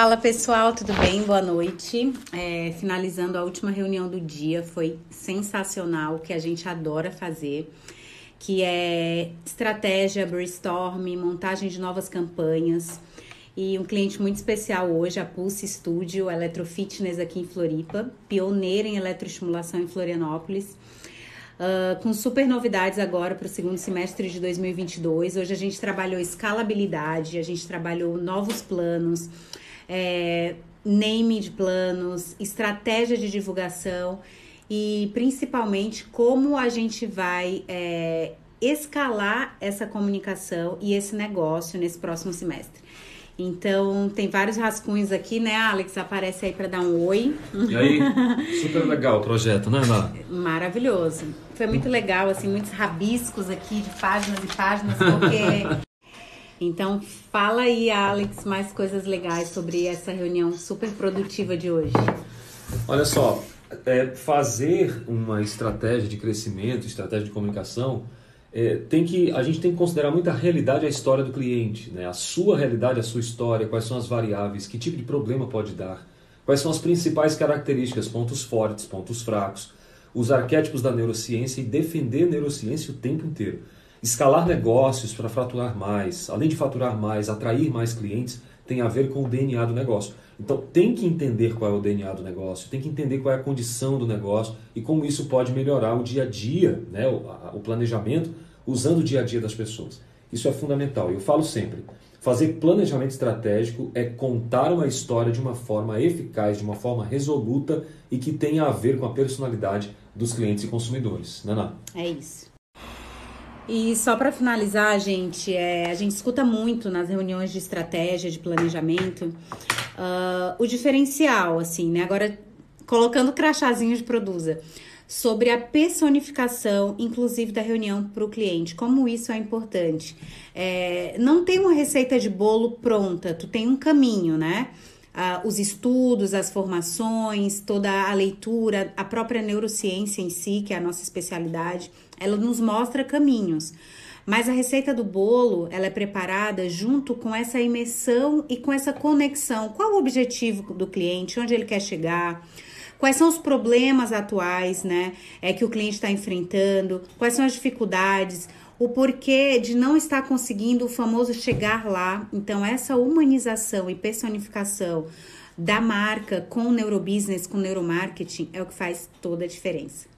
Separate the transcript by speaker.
Speaker 1: Fala pessoal, tudo bem? Boa noite. É, finalizando a última reunião do dia, foi sensacional, o que a gente adora fazer, que é estratégia, brainstorm, montagem de novas campanhas. E um cliente muito especial hoje, a Pulse Studio Eletrofitness aqui em Floripa, pioneira em eletroestimulação em Florianópolis. Uh, com super novidades agora para o segundo semestre de 2022. Hoje a gente trabalhou escalabilidade, a gente trabalhou novos planos, é, name de planos, estratégia de divulgação e principalmente como a gente vai é, escalar essa comunicação e esse negócio nesse próximo semestre. Então, tem vários rascunhos aqui, né, Alex? Aparece aí para dar um oi.
Speaker 2: E aí, super legal o projeto, né, Ana?
Speaker 1: Maravilhoso. Foi muito legal, assim, muitos rabiscos aqui de páginas e páginas, porque então, fala aí, Alex, mais coisas legais sobre essa reunião super produtiva de hoje.
Speaker 2: Olha só, é, fazer uma estratégia de crescimento, estratégia de comunicação, é, tem que a gente tem que considerar muito a realidade, a história do cliente, né? A sua realidade, a sua história, quais são as variáveis, que tipo de problema pode dar, quais são as principais características, pontos fortes, pontos fracos, os arquétipos da neurociência e defender a neurociência o tempo inteiro. Escalar negócios para faturar mais, além de faturar mais, atrair mais clientes, tem a ver com o DNA do negócio. Então tem que entender qual é o DNA do negócio, tem que entender qual é a condição do negócio e como isso pode melhorar o dia a dia, né, o, o planejamento, usando o dia a dia das pessoas. Isso é fundamental. Eu falo sempre, fazer planejamento estratégico é contar uma história de uma forma eficaz, de uma forma resoluta e que tenha a ver com a personalidade dos clientes e consumidores. Naná?
Speaker 1: É isso. E só para finalizar, gente, é, a gente escuta muito nas reuniões de estratégia, de planejamento, uh, o diferencial, assim, né? Agora, colocando crachazinho de produza, sobre a personificação, inclusive da reunião para o cliente, como isso é importante. É, não tem uma receita de bolo pronta, tu tem um caminho, né? Os estudos, as formações, toda a leitura, a própria neurociência em si, que é a nossa especialidade, ela nos mostra caminhos. Mas a receita do bolo, ela é preparada junto com essa imersão e com essa conexão. Qual o objetivo do cliente? Onde ele quer chegar? Quais são os problemas atuais, né? É que o cliente está enfrentando? Quais são as dificuldades? O porquê de não estar conseguindo o famoso chegar lá. Então, essa humanização e personificação da marca com o neurobusiness, com o neuromarketing, é o que faz toda a diferença.